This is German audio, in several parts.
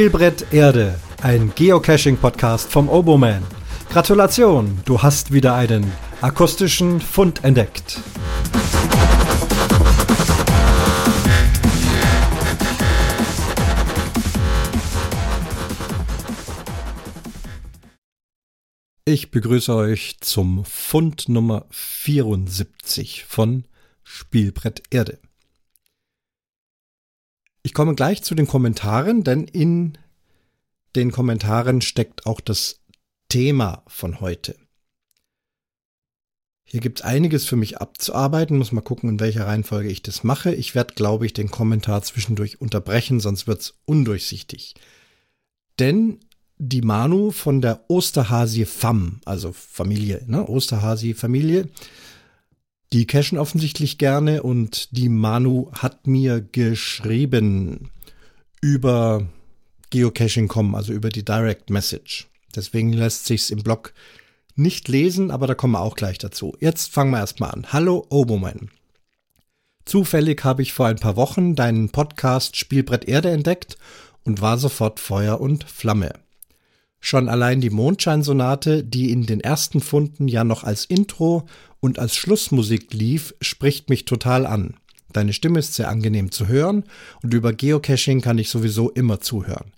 Spielbrett Erde, ein Geocaching-Podcast vom Oboman. Gratulation, du hast wieder einen akustischen Fund entdeckt. Ich begrüße euch zum Fund Nummer 74 von Spielbrett Erde. Ich komme gleich zu den Kommentaren, denn in den Kommentaren steckt auch das Thema von heute. Hier gibt es einiges für mich abzuarbeiten, muss mal gucken, in welcher Reihenfolge ich das mache. Ich werde, glaube ich, den Kommentar zwischendurch unterbrechen, sonst wird es undurchsichtig. Denn die Manu von der Osterhasi Fam, also Familie, ne? Osterhasi Familie, die cashen offensichtlich gerne und die Manu hat mir geschrieben über Geocaching.com, also über die Direct Message. Deswegen lässt sich's im Blog nicht lesen, aber da kommen wir auch gleich dazu. Jetzt fangen wir erstmal an. Hallo Oboman. Zufällig habe ich vor ein paar Wochen deinen Podcast Spielbrett Erde entdeckt und war sofort Feuer und Flamme. Schon allein die Mondscheinsonate, die in den ersten Funden ja noch als Intro und als Schlussmusik lief, spricht mich total an. Deine Stimme ist sehr angenehm zu hören und über Geocaching kann ich sowieso immer zuhören.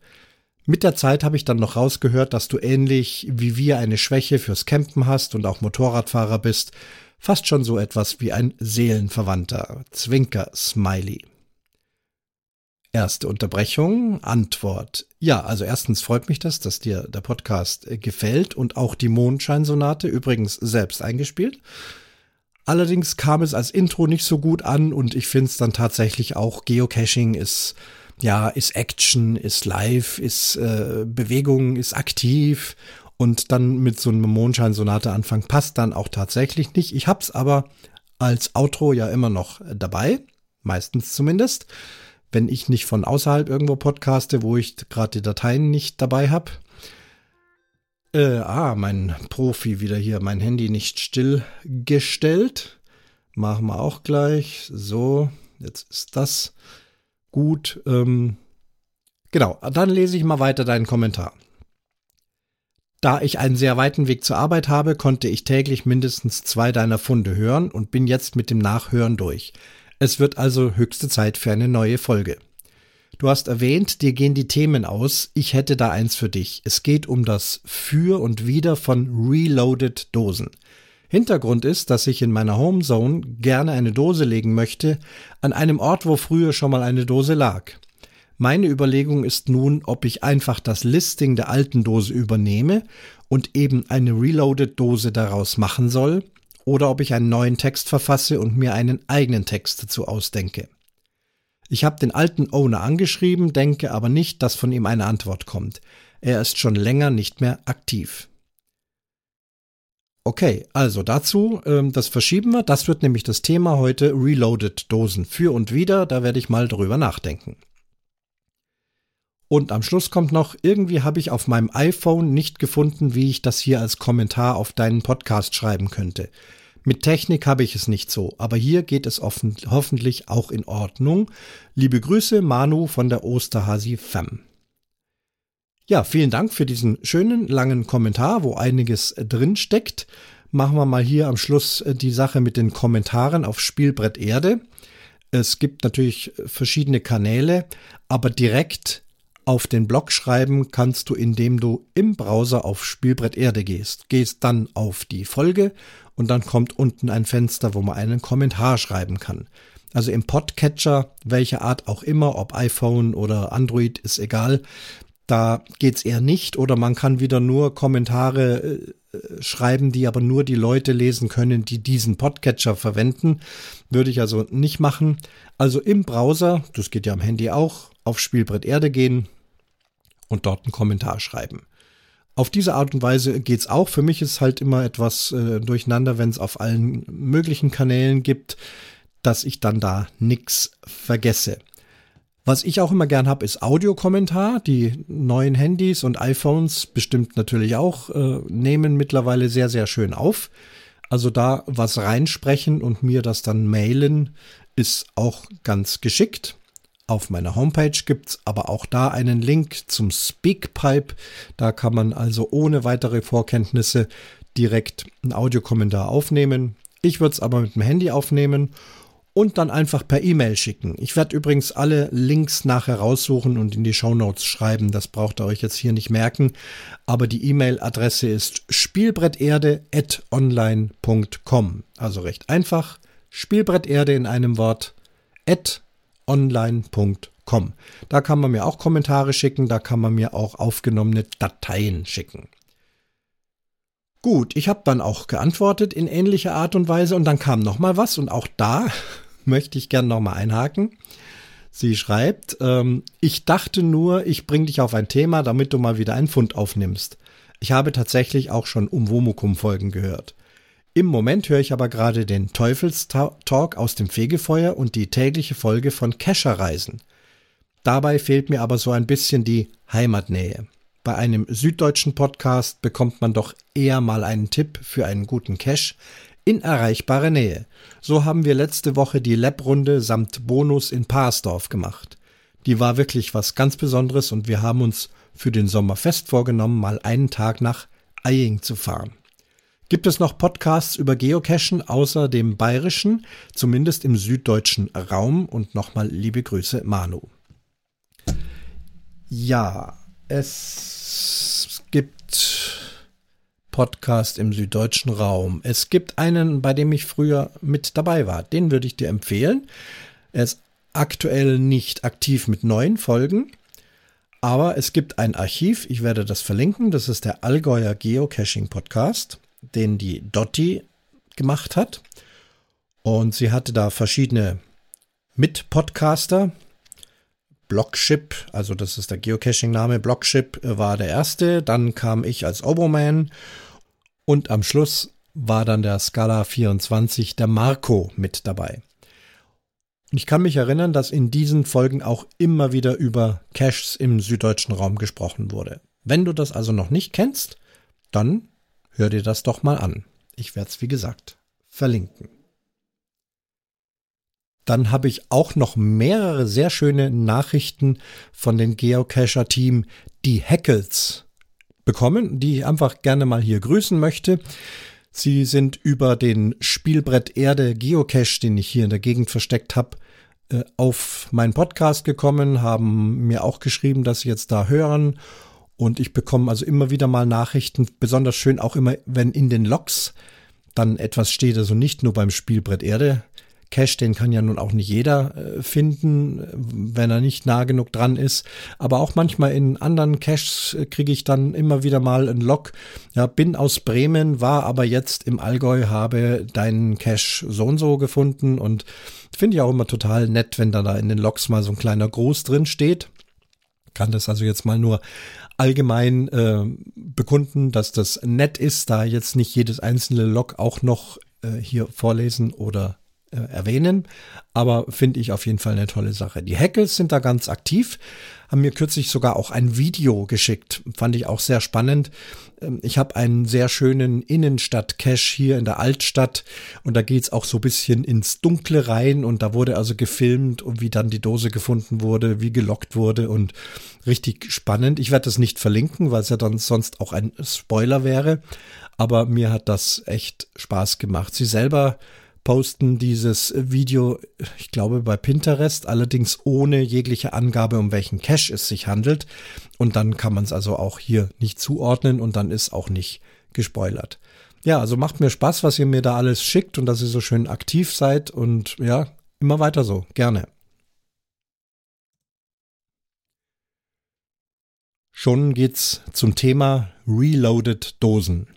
Mit der Zeit habe ich dann noch rausgehört, dass du ähnlich wie wir eine Schwäche fürs Campen hast und auch Motorradfahrer bist. Fast schon so etwas wie ein Seelenverwandter. Zwinker Smiley. Erste Unterbrechung, Antwort. Ja, also erstens freut mich das, dass dir der Podcast äh, gefällt und auch die Mondscheinsonate übrigens selbst eingespielt. Allerdings kam es als Intro nicht so gut an und ich finde es dann tatsächlich auch Geocaching ist ja ist Action, ist Live, ist äh, Bewegung, ist aktiv und dann mit so einem Mondscheinsonate anfangen passt dann auch tatsächlich nicht. Ich hab's aber als Outro ja immer noch dabei, meistens zumindest wenn ich nicht von außerhalb irgendwo podcaste, wo ich gerade die Dateien nicht dabei habe. Äh, ah, mein Profi wieder hier, mein Handy nicht stillgestellt. Machen wir auch gleich. So, jetzt ist das gut. Ähm, genau, dann lese ich mal weiter deinen Kommentar. Da ich einen sehr weiten Weg zur Arbeit habe, konnte ich täglich mindestens zwei deiner Funde hören und bin jetzt mit dem Nachhören durch. Es wird also höchste Zeit für eine neue Folge. Du hast erwähnt, dir gehen die Themen aus. Ich hätte da eins für dich. Es geht um das Für und Wider von Reloaded Dosen. Hintergrund ist, dass ich in meiner Homezone gerne eine Dose legen möchte, an einem Ort, wo früher schon mal eine Dose lag. Meine Überlegung ist nun, ob ich einfach das Listing der alten Dose übernehme und eben eine Reloaded Dose daraus machen soll, oder ob ich einen neuen Text verfasse und mir einen eigenen Text dazu ausdenke. Ich habe den alten Owner angeschrieben, denke aber nicht, dass von ihm eine Antwort kommt. Er ist schon länger nicht mehr aktiv. Okay, also dazu, ähm, das verschieben wir. Das wird nämlich das Thema heute Reloaded Dosen für und wieder. Da werde ich mal drüber nachdenken. Und am Schluss kommt noch, irgendwie habe ich auf meinem iPhone nicht gefunden, wie ich das hier als Kommentar auf deinen Podcast schreiben könnte. Mit Technik habe ich es nicht so, aber hier geht es offen, hoffentlich auch in Ordnung. Liebe Grüße, Manu von der Osterhasi Fam. Ja, vielen Dank für diesen schönen langen Kommentar, wo einiges drin steckt. Machen wir mal hier am Schluss äh, die Sache mit den Kommentaren auf Spielbrett Erde. Es gibt natürlich verschiedene Kanäle, aber direkt auf den Blog schreiben kannst du, indem du im Browser auf Spielbrett Erde gehst. Gehst dann auf die Folge und dann kommt unten ein Fenster, wo man einen Kommentar schreiben kann. Also im Podcatcher, welche Art auch immer, ob iPhone oder Android, ist egal. Da geht's eher nicht oder man kann wieder nur Kommentare äh, schreiben, die aber nur die Leute lesen können, die diesen Podcatcher verwenden. Würde ich also nicht machen. Also im Browser, das geht ja am Handy auch, auf Spielbrett Erde gehen und dort einen Kommentar schreiben. Auf diese Art und Weise geht's auch. Für mich ist halt immer etwas äh, durcheinander, wenn es auf allen möglichen Kanälen gibt, dass ich dann da nichts vergesse. Was ich auch immer gern habe, ist Audiokommentar. Die neuen Handys und iPhones bestimmt natürlich auch äh, nehmen mittlerweile sehr, sehr schön auf. Also da was reinsprechen und mir das dann mailen, ist auch ganz geschickt. Auf meiner Homepage gibt's aber auch da einen Link zum Speakpipe. Da kann man also ohne weitere Vorkenntnisse direkt einen Audiokommentar aufnehmen. Ich würde es aber mit dem Handy aufnehmen und dann einfach per E-Mail schicken. Ich werde übrigens alle Links nachher raussuchen und in die Show Notes schreiben. Das braucht ihr euch jetzt hier nicht merken. Aber die E-Mail-Adresse ist spielbretterde.online.com. Also recht einfach. Spielbretterde in einem Wort at online.com. Da kann man mir auch Kommentare schicken, da kann man mir auch aufgenommene Dateien schicken. Gut, ich habe dann auch geantwortet in ähnlicher Art und Weise und dann kam noch mal was und auch da möchte ich gern noch mal einhaken. Sie schreibt, ähm, ich dachte nur, ich bringe dich auf ein Thema, damit du mal wieder einen Fund aufnimmst. Ich habe tatsächlich auch schon Umwomukum-Folgen gehört. Im Moment höre ich aber gerade den Teufelstalk aus dem Fegefeuer und die tägliche Folge von Kescherreisen. Dabei fehlt mir aber so ein bisschen die Heimatnähe. Bei einem süddeutschen Podcast bekommt man doch eher mal einen Tipp für einen guten Cache in erreichbare Nähe. So haben wir letzte Woche die Lab-Runde samt Bonus in Parsdorf gemacht. Die war wirklich was ganz Besonderes und wir haben uns für den Sommer fest vorgenommen, mal einen Tag nach Eying zu fahren. Gibt es noch Podcasts über Geocachen außer dem bayerischen, zumindest im süddeutschen Raum? Und nochmal liebe Grüße, Manu. Ja, es gibt Podcast im süddeutschen Raum. Es gibt einen, bei dem ich früher mit dabei war. Den würde ich dir empfehlen. Er ist aktuell nicht aktiv mit neuen Folgen. Aber es gibt ein Archiv, ich werde das verlinken, das ist der Allgäuer Geocaching Podcast den die Dotti gemacht hat. Und sie hatte da verschiedene Mit-Podcaster. Blockship, also das ist der Geocaching-Name, Blockship war der erste. Dann kam ich als Oboman. Und am Schluss war dann der Scala 24, der Marco, mit dabei. Und ich kann mich erinnern, dass in diesen Folgen auch immer wieder über Caches im süddeutschen Raum gesprochen wurde. Wenn du das also noch nicht kennst, dann Hör dir das doch mal an. Ich werde es, wie gesagt, verlinken. Dann habe ich auch noch mehrere sehr schöne Nachrichten von den Geocacher-Team, die Hackles, bekommen, die ich einfach gerne mal hier grüßen möchte. Sie sind über den Spielbrett Erde Geocache, den ich hier in der Gegend versteckt habe, äh, auf meinen Podcast gekommen, haben mir auch geschrieben, dass sie jetzt da hören und ich bekomme also immer wieder mal Nachrichten, besonders schön auch immer, wenn in den Logs dann etwas steht, also nicht nur beim Spielbrett Erde. Cache, den kann ja nun auch nicht jeder äh, finden, wenn er nicht nah genug dran ist. Aber auch manchmal in anderen Caches äh, kriege ich dann immer wieder mal einen Log. Ja, bin aus Bremen, war aber jetzt im Allgäu, habe deinen Cache so und so gefunden und finde ich auch immer total nett, wenn da, da in den Logs mal so ein kleiner Gruß drin steht. Kann das also jetzt mal nur allgemein äh, bekunden, dass das nett ist, da jetzt nicht jedes einzelne Log auch noch äh, hier vorlesen oder äh, erwähnen. Aber finde ich auf jeden Fall eine tolle Sache. Die Hackles sind da ganz aktiv, haben mir kürzlich sogar auch ein Video geschickt. Fand ich auch sehr spannend. Ähm, ich habe einen sehr schönen Innenstadt-Cache hier in der Altstadt und da geht's auch so bisschen ins Dunkle rein und da wurde also gefilmt und wie dann die Dose gefunden wurde, wie gelockt wurde und richtig spannend. Ich werde das nicht verlinken, weil es ja dann sonst auch ein Spoiler wäre, aber mir hat das echt Spaß gemacht. Sie selber posten dieses Video, ich glaube, bei Pinterest, allerdings ohne jegliche Angabe, um welchen Cache es sich handelt. Und dann kann man es also auch hier nicht zuordnen und dann ist auch nicht gespoilert. Ja, also macht mir Spaß, was ihr mir da alles schickt und dass ihr so schön aktiv seid und ja, immer weiter so, gerne. Schon geht's zum Thema Reloaded Dosen.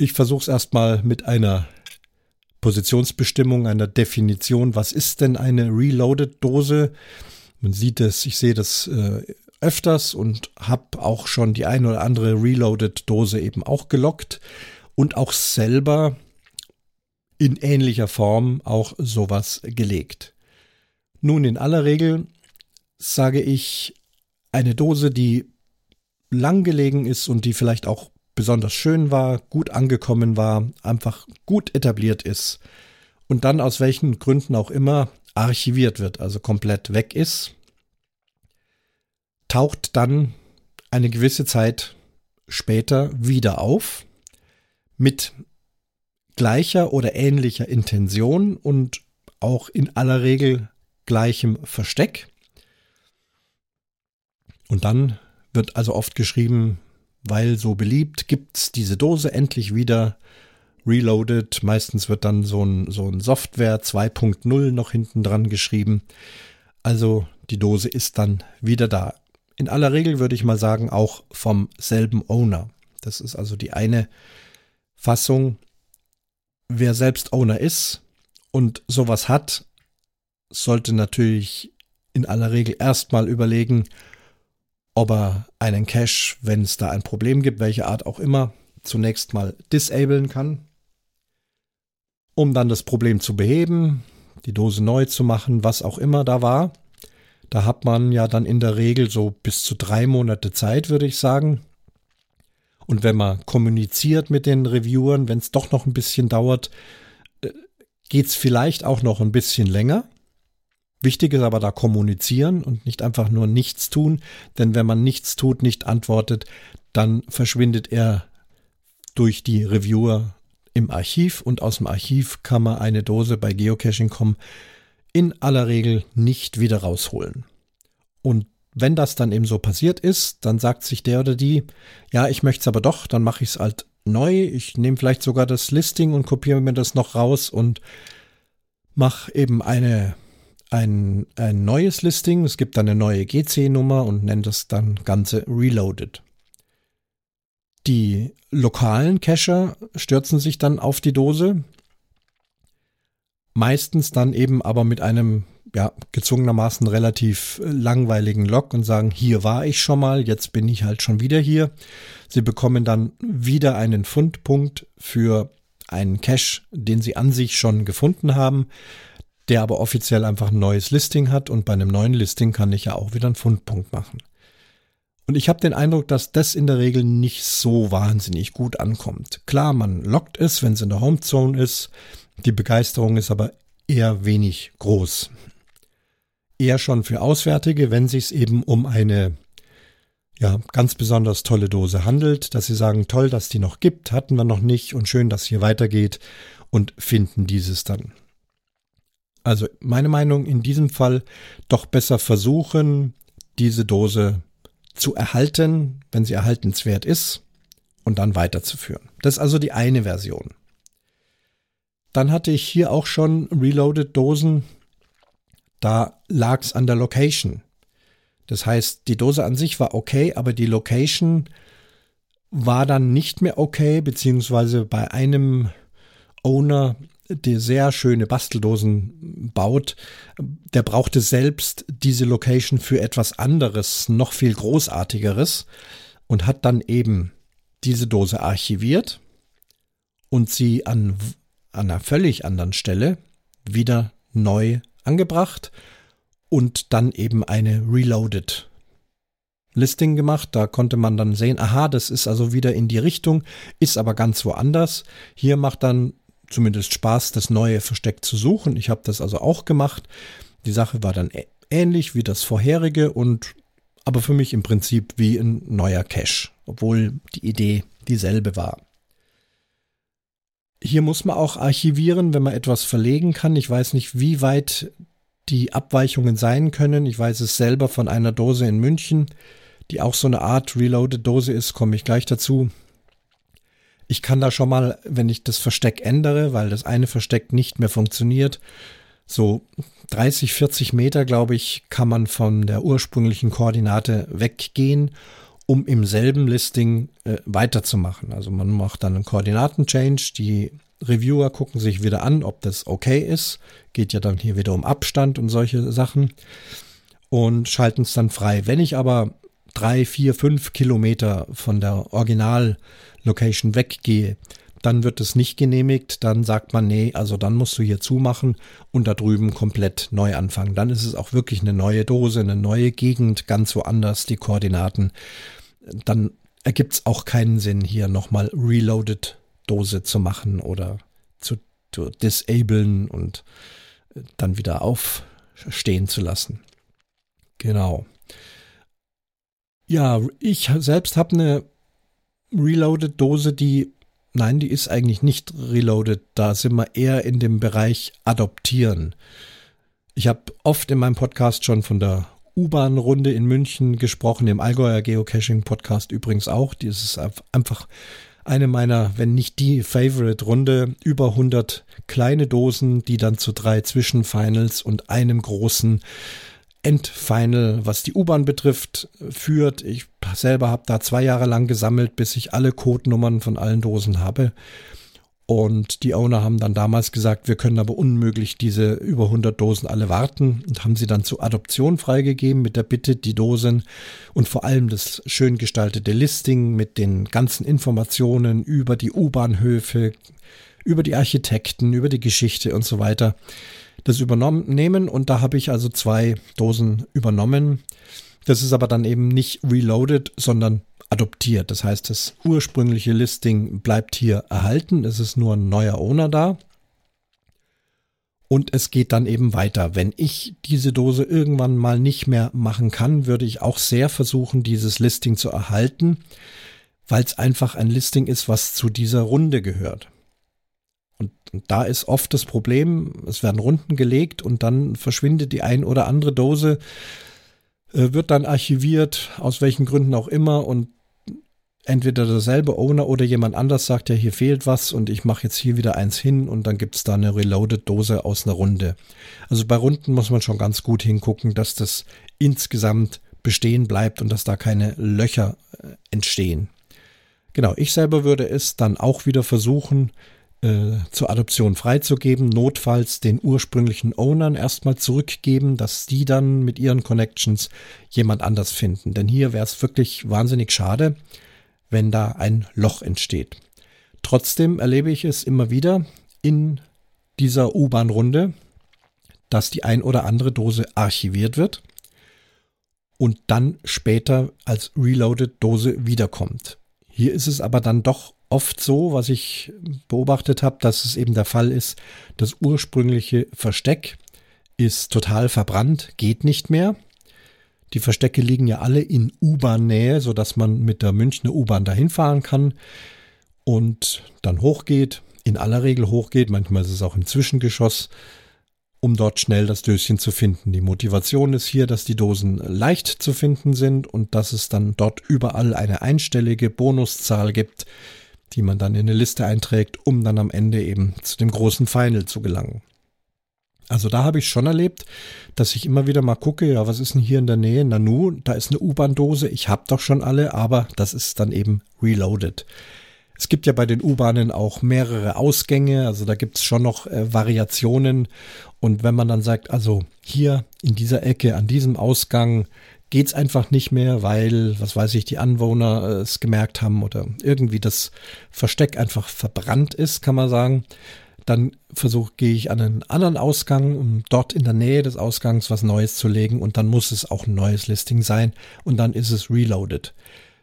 Ich versuche es erstmal mit einer Positionsbestimmung, einer Definition. Was ist denn eine Reloaded-Dose? Man sieht es, ich sehe das äh, öfters und habe auch schon die eine oder andere Reloaded-Dose eben auch gelockt und auch selber in ähnlicher Form auch sowas gelegt. Nun, in aller Regel sage ich, eine Dose, die lang gelegen ist und die vielleicht auch besonders schön war, gut angekommen war, einfach gut etabliert ist und dann aus welchen Gründen auch immer archiviert wird, also komplett weg ist, taucht dann eine gewisse Zeit später wieder auf mit gleicher oder ähnlicher Intention und auch in aller Regel gleichem Versteck. Und dann wird also oft geschrieben, weil so beliebt, gibt's diese Dose endlich wieder reloaded. Meistens wird dann so ein, so ein Software 2.0 noch hinten dran geschrieben. Also die Dose ist dann wieder da. In aller Regel würde ich mal sagen, auch vom selben Owner. Das ist also die eine Fassung. Wer selbst Owner ist und sowas hat, sollte natürlich in aller Regel erstmal überlegen, ob er einen Cache, wenn es da ein Problem gibt, welche Art auch immer, zunächst mal disablen kann, um dann das Problem zu beheben, die Dose neu zu machen, was auch immer da war. Da hat man ja dann in der Regel so bis zu drei Monate Zeit, würde ich sagen. Und wenn man kommuniziert mit den Reviewern, wenn es doch noch ein bisschen dauert, äh, geht es vielleicht auch noch ein bisschen länger. Wichtig ist aber da kommunizieren und nicht einfach nur nichts tun, denn wenn man nichts tut, nicht antwortet, dann verschwindet er durch die Reviewer im Archiv und aus dem Archiv kann man eine Dose bei Geocaching.com in aller Regel nicht wieder rausholen. Und wenn das dann eben so passiert ist, dann sagt sich der oder die, ja, ich möchte es aber doch, dann mache ich es halt neu. Ich nehme vielleicht sogar das Listing und kopiere mir das noch raus und mache eben eine, ein, ein neues Listing. Es gibt dann eine neue GC-Nummer und nenne das dann Ganze Reloaded. Die lokalen Cacher stürzen sich dann auf die Dose. Meistens dann eben aber mit einem ja, gezwungenermaßen relativ langweiligen Log und sagen, hier war ich schon mal, jetzt bin ich halt schon wieder hier. Sie bekommen dann wieder einen Fundpunkt für einen Cache, den sie an sich schon gefunden haben, der aber offiziell einfach ein neues Listing hat und bei einem neuen Listing kann ich ja auch wieder einen Fundpunkt machen. Und ich habe den Eindruck, dass das in der Regel nicht so wahnsinnig gut ankommt. Klar, man lockt es, wenn es in der Homezone ist. Die Begeisterung ist aber eher wenig groß. Eher schon für Auswärtige, wenn sich eben um eine ja, ganz besonders tolle Dose handelt, dass sie sagen, toll, dass die noch gibt, hatten wir noch nicht und schön, dass hier weitergeht und finden dieses dann. Also meine Meinung in diesem Fall doch besser versuchen, diese Dose zu erhalten, wenn sie erhaltenswert ist, und dann weiterzuführen. Das ist also die eine Version. Dann hatte ich hier auch schon Reloaded Dosen. Da lag es an der Location. Das heißt, die Dose an sich war okay, aber die Location war dann nicht mehr okay, beziehungsweise bei einem Owner der sehr schöne Basteldosen baut, der brauchte selbst diese Location für etwas anderes, noch viel großartigeres und hat dann eben diese Dose archiviert und sie an, an einer völlig anderen Stelle wieder neu angebracht und dann eben eine Reloaded Listing gemacht. Da konnte man dann sehen, aha, das ist also wieder in die Richtung, ist aber ganz woanders. Hier macht dann zumindest Spaß, das neue Versteck zu suchen. Ich habe das also auch gemacht. Die Sache war dann ähnlich wie das vorherige und aber für mich im Prinzip wie ein neuer Cache, obwohl die Idee dieselbe war. Hier muss man auch archivieren, wenn man etwas verlegen kann. Ich weiß nicht, wie weit die Abweichungen sein können. Ich weiß es selber von einer Dose in München, die auch so eine Art Reloaded Dose ist, komme ich gleich dazu. Ich kann da schon mal, wenn ich das Versteck ändere, weil das eine Versteck nicht mehr funktioniert, so 30, 40 Meter, glaube ich, kann man von der ursprünglichen Koordinate weggehen, um im selben Listing äh, weiterzumachen. Also man macht dann einen Koordinaten-Change, die Reviewer gucken sich wieder an, ob das okay ist. Geht ja dann hier wieder um Abstand und solche Sachen und schalten es dann frei. Wenn ich aber drei, vier, fünf Kilometer von der Original-Location weggehe, dann wird es nicht genehmigt, dann sagt man, nee, also dann musst du hier zumachen und da drüben komplett neu anfangen. Dann ist es auch wirklich eine neue Dose, eine neue Gegend, ganz woanders die Koordinaten. Dann ergibt es auch keinen Sinn, hier nochmal Reloaded Dose zu machen oder zu, zu disablen und dann wieder aufstehen zu lassen. Genau. Ja, ich selbst habe eine Reloaded-Dose, die, nein, die ist eigentlich nicht reloaded. Da sind wir eher in dem Bereich Adoptieren. Ich habe oft in meinem Podcast schon von der U-Bahn-Runde in München gesprochen, im Allgäuer Geocaching-Podcast übrigens auch. Die ist einfach eine meiner, wenn nicht die Favorite-Runde. Über 100 kleine Dosen, die dann zu drei Zwischenfinals und einem großen Endfinal, was die U-Bahn betrifft, führt. Ich selber habe da zwei Jahre lang gesammelt, bis ich alle Codenummern von allen Dosen habe. Und die Owner haben dann damals gesagt, wir können aber unmöglich diese über 100 Dosen alle warten und haben sie dann zur Adoption freigegeben mit der Bitte, die Dosen und vor allem das schön gestaltete Listing mit den ganzen Informationen über die U-Bahnhöfe, über die Architekten, über die Geschichte und so weiter, das übernommen nehmen. Und da habe ich also zwei Dosen übernommen. Das ist aber dann eben nicht reloaded, sondern adoptiert. Das heißt, das ursprüngliche Listing bleibt hier erhalten. Es ist nur ein neuer Owner da. Und es geht dann eben weiter. Wenn ich diese Dose irgendwann mal nicht mehr machen kann, würde ich auch sehr versuchen, dieses Listing zu erhalten, weil es einfach ein Listing ist, was zu dieser Runde gehört. Und, und, da ist oft das Problem, es werden Runden gelegt und dann verschwindet die ein oder andere Dose, äh, wird dann archiviert, aus welchen Gründen auch immer, und entweder derselbe Owner oder jemand anders sagt ja, hier fehlt was und ich mache jetzt hier wieder eins hin und dann gibt es da eine Reloaded-Dose aus einer Runde. Also bei Runden muss man schon ganz gut hingucken, dass das insgesamt bestehen bleibt und dass da keine Löcher äh, entstehen. Genau, ich selber würde es dann auch wieder versuchen, zur Adoption freizugeben, notfalls den ursprünglichen Ownern erstmal zurückgeben, dass die dann mit ihren Connections jemand anders finden. Denn hier wäre es wirklich wahnsinnig schade, wenn da ein Loch entsteht. Trotzdem erlebe ich es immer wieder in dieser U-Bahn-Runde, dass die ein oder andere Dose archiviert wird und dann später als Reloaded Dose wiederkommt. Hier ist es aber dann doch oft so, was ich beobachtet habe, dass es eben der Fall ist, das ursprüngliche Versteck ist total verbrannt, geht nicht mehr. Die Verstecke liegen ja alle in U-Bahn-Nähe, sodass man mit der Münchner U-Bahn dahin fahren kann und dann hochgeht, in aller Regel hochgeht, manchmal ist es auch im Zwischengeschoss, um dort schnell das Döschen zu finden. Die Motivation ist hier, dass die Dosen leicht zu finden sind und dass es dann dort überall eine einstellige Bonuszahl gibt, die man dann in eine Liste einträgt, um dann am Ende eben zu dem großen Final zu gelangen. Also da habe ich schon erlebt, dass ich immer wieder mal gucke, ja, was ist denn hier in der Nähe? Nanu, da ist eine U-Bahn-Dose, ich habe doch schon alle, aber das ist dann eben reloaded. Es gibt ja bei den U-Bahnen auch mehrere Ausgänge, also da gibt es schon noch äh, Variationen. Und wenn man dann sagt, also hier in dieser Ecke, an diesem Ausgang geht's einfach nicht mehr, weil, was weiß ich, die Anwohner äh, es gemerkt haben oder irgendwie das Versteck einfach verbrannt ist, kann man sagen, dann versuche, gehe ich an einen anderen Ausgang, um dort in der Nähe des Ausgangs was Neues zu legen und dann muss es auch ein neues Listing sein und dann ist es reloaded.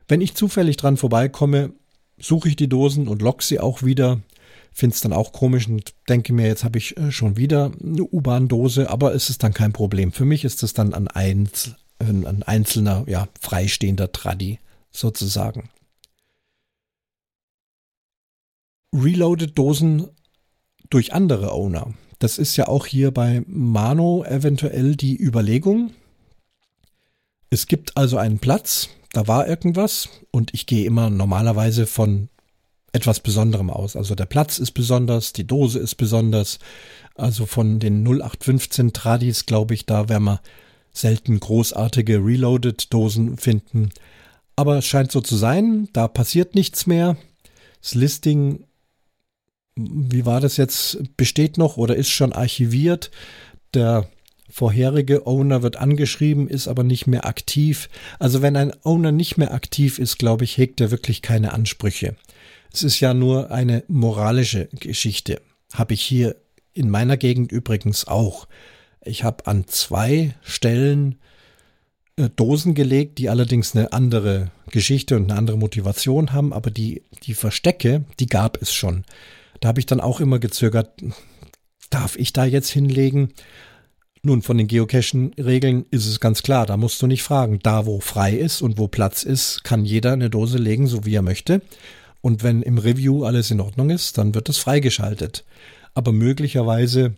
Wenn ich zufällig dran vorbeikomme, suche ich die Dosen und lock sie auch wieder. Finde es dann auch komisch und denke mir, jetzt habe ich äh, schon wieder eine U-Bahn-Dose, aber es ist dann kein Problem. Für mich ist es dann ein, ein einzelner, ja, freistehender Tradi sozusagen. Reloaded Dosen durch andere Owner. Das ist ja auch hier bei Mano eventuell die Überlegung. Es gibt also einen Platz, da war irgendwas und ich gehe immer normalerweise von etwas Besonderem aus. Also der Platz ist besonders, die Dose ist besonders. Also von den 0815 Tradis, glaube ich, da werden wir selten großartige Reloaded-Dosen finden. Aber es scheint so zu sein, da passiert nichts mehr. Das Listing wie war das jetzt, besteht noch oder ist schon archiviert. Der vorherige Owner wird angeschrieben, ist aber nicht mehr aktiv. Also wenn ein Owner nicht mehr aktiv ist, glaube ich, hegt er wirklich keine Ansprüche. Es ist ja nur eine moralische Geschichte. Habe ich hier in meiner Gegend übrigens auch. Ich habe an zwei Stellen äh, Dosen gelegt, die allerdings eine andere Geschichte und eine andere Motivation haben, aber die, die Verstecke, die gab es schon. Da habe ich dann auch immer gezögert. darf ich da jetzt hinlegen? Nun, von den Geocachen-Regeln ist es ganz klar, da musst du nicht fragen. Da, wo frei ist und wo Platz ist, kann jeder eine Dose legen, so wie er möchte. Und wenn im Review alles in Ordnung ist, dann wird es freigeschaltet. Aber möglicherweise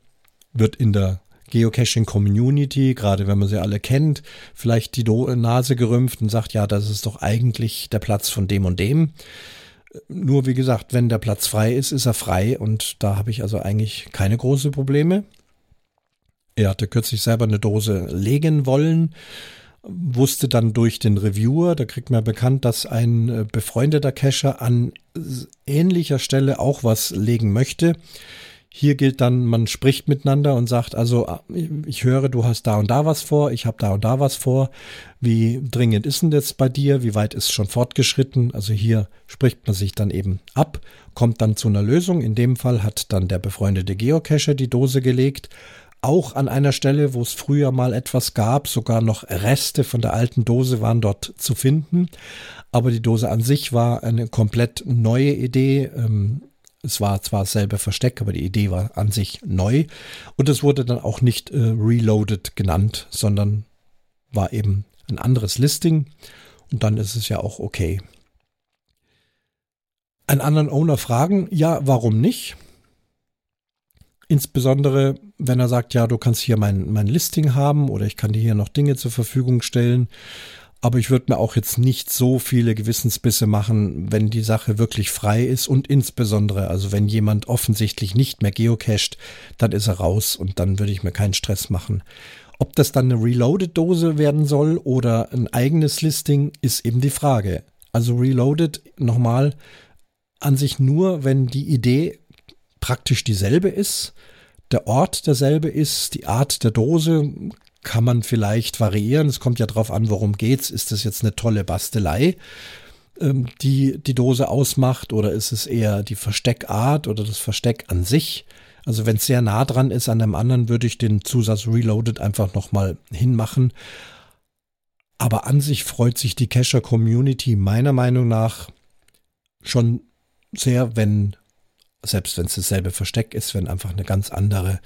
wird in der Geocaching Community, gerade wenn man sie alle kennt, vielleicht die Nase gerümpft und sagt, ja, das ist doch eigentlich der Platz von dem und dem. Nur wie gesagt, wenn der Platz frei ist, ist er frei und da habe ich also eigentlich keine großen Probleme. Er hatte kürzlich selber eine Dose legen wollen, wusste dann durch den Reviewer, da kriegt man bekannt, dass ein äh, befreundeter Cacher an ähnlicher Stelle auch was legen möchte. Hier gilt dann, man spricht miteinander und sagt, also ah, ich höre, du hast da und da was vor, ich habe da und da was vor. Wie dringend ist denn das bei dir? Wie weit ist schon fortgeschritten? Also hier spricht man sich dann eben ab, kommt dann zu einer Lösung. In dem Fall hat dann der befreundete Geocacher die Dose gelegt auch an einer Stelle, wo es früher mal etwas gab, sogar noch Reste von der alten Dose waren dort zu finden. Aber die Dose an sich war eine komplett neue Idee. Ähm, es war zwar dasselbe Versteck, aber die Idee war an sich neu. Und es wurde dann auch nicht äh, Reloaded genannt, sondern war eben ein anderes Listing. Und dann ist es ja auch okay. Einen anderen Owner fragen, ja, warum nicht? Insbesondere, wenn er sagt, ja, du kannst hier mein, mein Listing haben oder ich kann dir hier noch Dinge zur Verfügung stellen. Aber ich würde mir auch jetzt nicht so viele Gewissensbisse machen, wenn die Sache wirklich frei ist und insbesondere, also wenn jemand offensichtlich nicht mehr geocached, dann ist er raus und dann würde ich mir keinen Stress machen. Ob das dann eine Reloaded-Dose werden soll oder ein eigenes Listing, ist eben die Frage. Also Reloaded nochmal an sich nur, wenn die Idee praktisch dieselbe ist, der Ort derselbe ist, die Art der Dose kann man vielleicht variieren. Es kommt ja darauf an, worum geht's. Ist das jetzt eine tolle Bastelei, ähm, die die Dose ausmacht, oder ist es eher die Versteckart oder das Versteck an sich? Also wenn es sehr nah dran ist an dem anderen, würde ich den Zusatz Reloaded einfach nochmal hinmachen. Aber an sich freut sich die Cacher Community meiner Meinung nach schon sehr, wenn selbst wenn es dasselbe Versteck ist, wenn einfach eine ganz andere,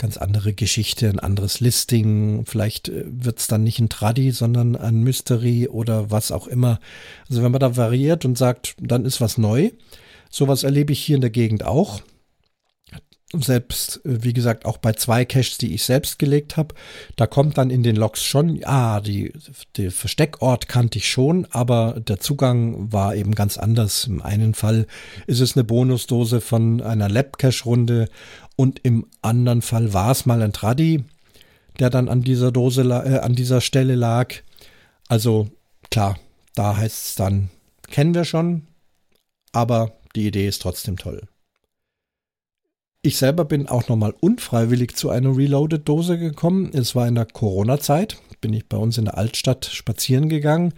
ganz andere Geschichte, ein anderes Listing, vielleicht äh, wird es dann nicht ein Tradi, sondern ein Mystery oder was auch immer. Also wenn man da variiert und sagt, dann ist was neu. Sowas erlebe ich hier in der Gegend auch selbst, äh, wie gesagt, auch bei zwei Caches, die ich selbst gelegt habe, da kommt dann in den Logs schon, ah, die, der Versteckort kannte ich schon, aber der Zugang war eben ganz anders. Im einen Fall ist es eine Bonusdose von einer Lab-Cache-Runde und im anderen Fall war es mal ein Traddy, der dann an dieser Dose, äh, an dieser Stelle lag. Also klar, da heißt es dann, kennen wir schon, aber die Idee ist trotzdem toll. Ich selber bin auch nochmal unfreiwillig zu einer Reloaded-Dose gekommen. Es war in der Corona-Zeit, bin ich bei uns in der Altstadt spazieren gegangen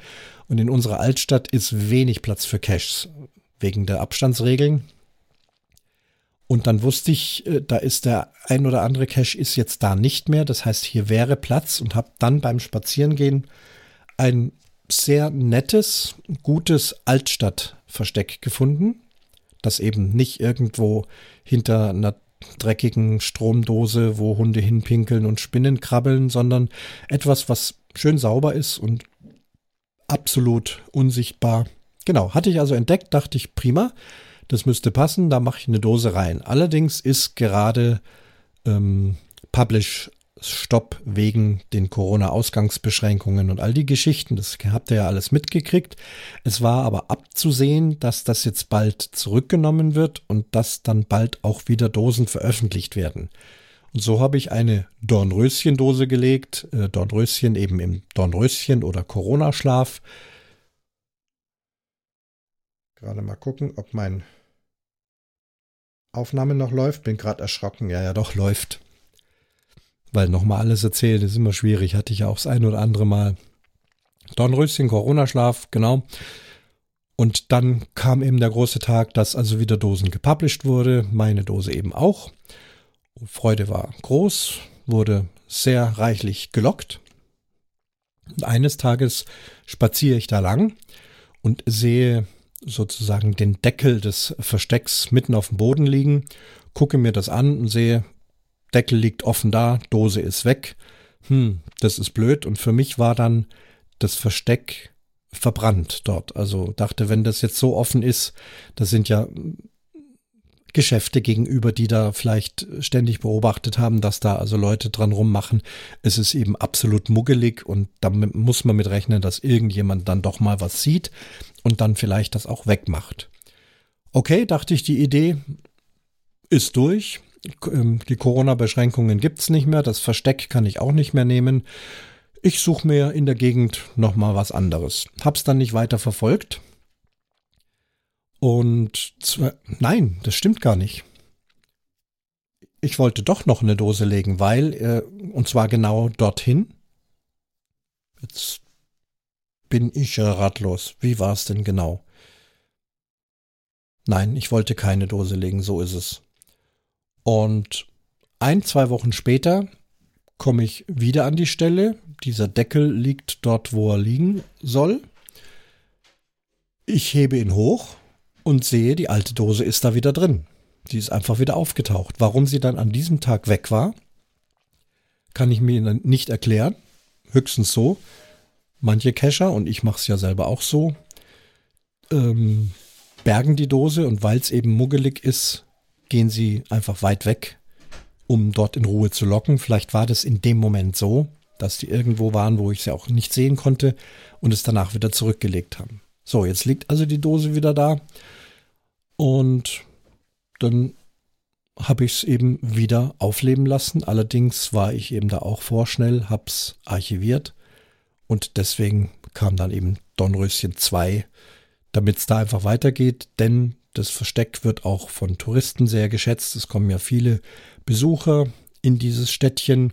und in unserer Altstadt ist wenig Platz für Caches wegen der Abstandsregeln. Und dann wusste ich, äh, da ist der ein oder andere Cache ist jetzt da nicht mehr. Das heißt, hier wäre Platz und habe dann beim Spazierengehen ein sehr nettes, gutes Altstadtversteck gefunden das eben nicht irgendwo hinter einer dreckigen Stromdose, wo Hunde hinpinkeln und Spinnen krabbeln, sondern etwas, was schön sauber ist und absolut unsichtbar. Genau, hatte ich also entdeckt, dachte ich, prima, das müsste passen, da mache ich eine Dose rein. Allerdings ist gerade ähm, Publish Stopp wegen den Corona-Ausgangsbeschränkungen und all die Geschichten. Das habt ihr ja alles mitgekriegt. Es war aber abzusehen, dass das jetzt bald zurückgenommen wird und dass dann bald auch wieder Dosen veröffentlicht werden. Und so habe ich eine Dornröschen-Dose gelegt. Äh, Dornröschen eben im Dornröschen oder Corona-Schlaf. Gerade mal gucken, ob mein Aufnahme noch läuft. Bin gerade erschrocken. Ja, ja, doch läuft. Weil nochmal alles erzählen ist immer schwierig. Hatte ich ja auch das ein oder andere Mal. Dornröschen, Corona-Schlaf, genau. Und dann kam eben der große Tag, dass also wieder Dosen gepublished wurde. Meine Dose eben auch. Freude war groß, wurde sehr reichlich gelockt. Und eines Tages spaziere ich da lang und sehe sozusagen den Deckel des Verstecks mitten auf dem Boden liegen, gucke mir das an und sehe, Deckel liegt offen da, Dose ist weg. Hm, das ist blöd. Und für mich war dann das Versteck verbrannt dort. Also dachte, wenn das jetzt so offen ist, das sind ja Geschäfte gegenüber, die da vielleicht ständig beobachtet haben, dass da also Leute dran rummachen. Es ist eben absolut muggelig und da muss man mit rechnen, dass irgendjemand dann doch mal was sieht und dann vielleicht das auch wegmacht. Okay, dachte ich, die Idee ist durch. Ähm, die Corona-Beschränkungen gibt's nicht mehr. Das Versteck kann ich auch nicht mehr nehmen. Ich suche mir in der Gegend nochmal was anderes. Hab's dann nicht weiter verfolgt. Und zwar, nein, das stimmt gar nicht. Ich wollte doch noch eine Dose legen, weil, äh, und zwar genau dorthin. Jetzt bin ich ratlos. Wie war es denn genau? Nein, ich wollte keine Dose legen, so ist es. Und ein, zwei Wochen später komme ich wieder an die Stelle. Dieser Deckel liegt dort, wo er liegen soll. Ich hebe ihn hoch und sehe, die alte Dose ist da wieder drin. Die ist einfach wieder aufgetaucht. Warum sie dann an diesem Tag weg war, kann ich mir nicht erklären. Höchstens so. Manche Cacher, und ich mache es ja selber auch so, ähm, bergen die Dose und weil es eben muggelig ist, gehen sie einfach weit weg, um dort in Ruhe zu locken. Vielleicht war das in dem Moment so, dass die irgendwo waren, wo ich sie auch nicht sehen konnte und es danach wieder zurückgelegt haben. So, jetzt liegt also die Dose wieder da und dann habe ich es eben wieder aufleben lassen. Allerdings war ich eben da auch vorschnell, habe es archiviert und deswegen kam dann eben Dornröschen 2 damit es da einfach weitergeht, denn das Versteck wird auch von Touristen sehr geschätzt. Es kommen ja viele Besucher in dieses Städtchen.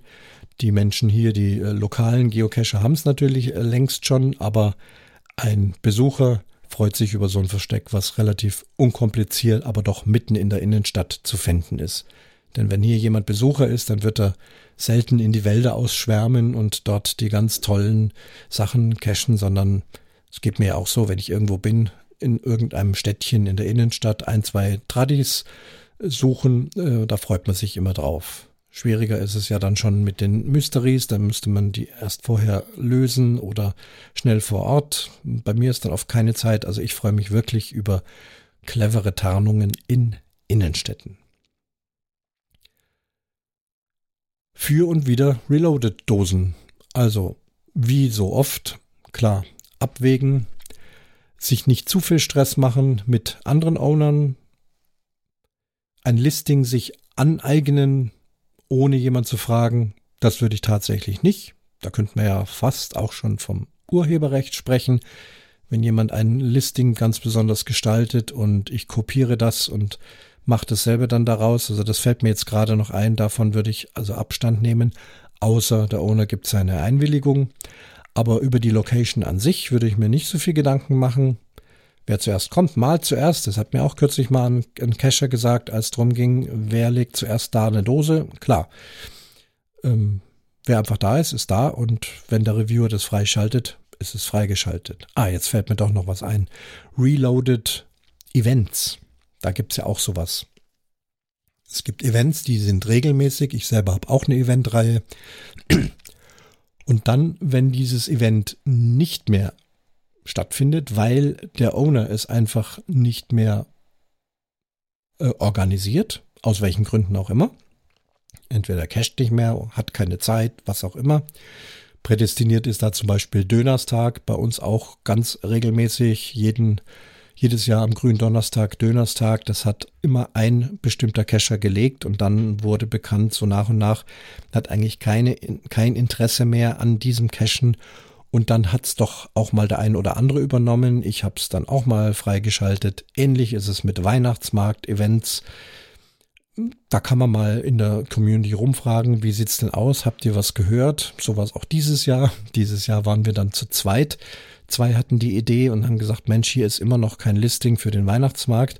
Die Menschen hier, die äh, lokalen Geocacher haben es natürlich äh, längst schon, aber ein Besucher freut sich über so ein Versteck, was relativ unkompliziert, aber doch mitten in der Innenstadt zu finden ist. Denn wenn hier jemand Besucher ist, dann wird er selten in die Wälder ausschwärmen und dort die ganz tollen Sachen cachen, sondern es geht mir auch so, wenn ich irgendwo bin, in irgendeinem Städtchen in der Innenstadt, ein, zwei Tradis suchen, äh, da freut man sich immer drauf. Schwieriger ist es ja dann schon mit den Mysteries, da müsste man die erst vorher lösen oder schnell vor Ort. Bei mir ist dann oft keine Zeit, also ich freue mich wirklich über clevere Tarnungen in Innenstädten. Für und wieder Reloaded-Dosen. Also, wie so oft, klar, abwägen, sich nicht zu viel Stress machen mit anderen Ownern, ein Listing sich aneignen, ohne jemand zu fragen, das würde ich tatsächlich nicht. Da könnte man ja fast auch schon vom Urheberrecht sprechen. Wenn jemand ein Listing ganz besonders gestaltet und ich kopiere das und mache dasselbe dann daraus, also das fällt mir jetzt gerade noch ein, davon würde ich also Abstand nehmen, außer der Owner gibt seine Einwilligung. Aber über die Location an sich würde ich mir nicht so viel Gedanken machen. Wer zuerst kommt, mal zuerst. Das hat mir auch kürzlich mal ein, ein Cacher gesagt, als drum ging, wer legt zuerst da eine Dose. Klar. Ähm, wer einfach da ist, ist da und wenn der Reviewer das freischaltet, ist es freigeschaltet. Ah, jetzt fällt mir doch noch was ein. Reloaded Events. Da gibt es ja auch sowas. Es gibt Events, die sind regelmäßig. Ich selber habe auch eine Eventreihe. Und dann, wenn dieses Event nicht mehr stattfindet, weil der Owner es einfach nicht mehr äh, organisiert, aus welchen Gründen auch immer, entweder casht nicht mehr, hat keine Zeit, was auch immer. Prädestiniert ist da zum Beispiel Dönerstag, bei uns auch ganz regelmäßig jeden jedes Jahr am grünen Donnerstag, Dönerstag. Das hat immer ein bestimmter Cacher gelegt und dann wurde bekannt, so nach und nach hat eigentlich keine, kein Interesse mehr an diesem Cachen. Und dann hat's doch auch mal der ein oder andere übernommen. Ich habe es dann auch mal freigeschaltet. Ähnlich ist es mit Weihnachtsmarkt-Events. Da kann man mal in der Community rumfragen, wie sieht's denn aus? Habt ihr was gehört? So war es auch dieses Jahr. Dieses Jahr waren wir dann zu zweit Zwei hatten die Idee und haben gesagt, Mensch, hier ist immer noch kein Listing für den Weihnachtsmarkt.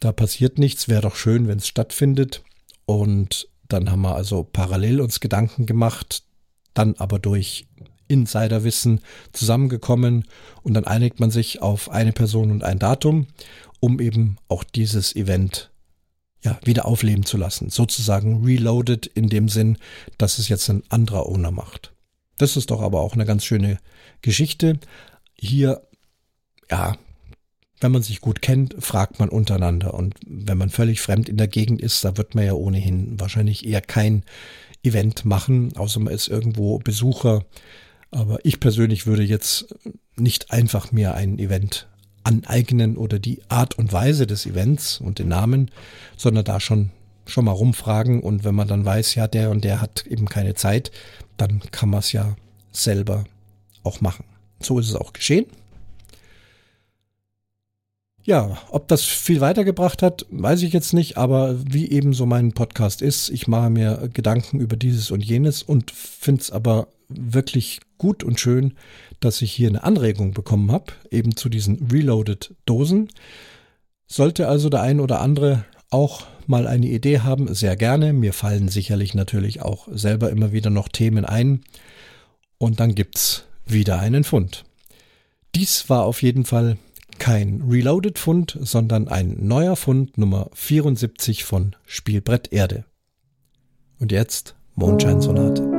Da passiert nichts, wäre doch schön, wenn es stattfindet. Und dann haben wir also parallel uns Gedanken gemacht, dann aber durch Insiderwissen zusammengekommen und dann einigt man sich auf eine Person und ein Datum, um eben auch dieses Event ja, wieder aufleben zu lassen. Sozusagen reloaded in dem Sinn, dass es jetzt ein anderer Owner macht. Das ist doch aber auch eine ganz schöne Geschichte. Hier, ja, wenn man sich gut kennt, fragt man untereinander. Und wenn man völlig fremd in der Gegend ist, da wird man ja ohnehin wahrscheinlich eher kein Event machen, außer man ist irgendwo Besucher. Aber ich persönlich würde jetzt nicht einfach mir ein Event aneignen oder die Art und Weise des Events und den Namen, sondern da schon schon mal rumfragen und wenn man dann weiß, ja, der und der hat eben keine Zeit, dann kann man es ja selber auch machen. So ist es auch geschehen. Ja, ob das viel weitergebracht hat, weiß ich jetzt nicht, aber wie eben so mein Podcast ist, ich mache mir Gedanken über dieses und jenes und finde es aber wirklich gut und schön, dass ich hier eine Anregung bekommen habe, eben zu diesen Reloaded Dosen. Sollte also der ein oder andere auch mal eine Idee haben, sehr gerne. Mir fallen sicherlich natürlich auch selber immer wieder noch Themen ein. Und dann gibt's wieder einen Fund. Dies war auf jeden Fall kein Reloaded-Fund, sondern ein neuer Fund Nummer 74 von Spielbrett Erde. Und jetzt Mondscheinsonate.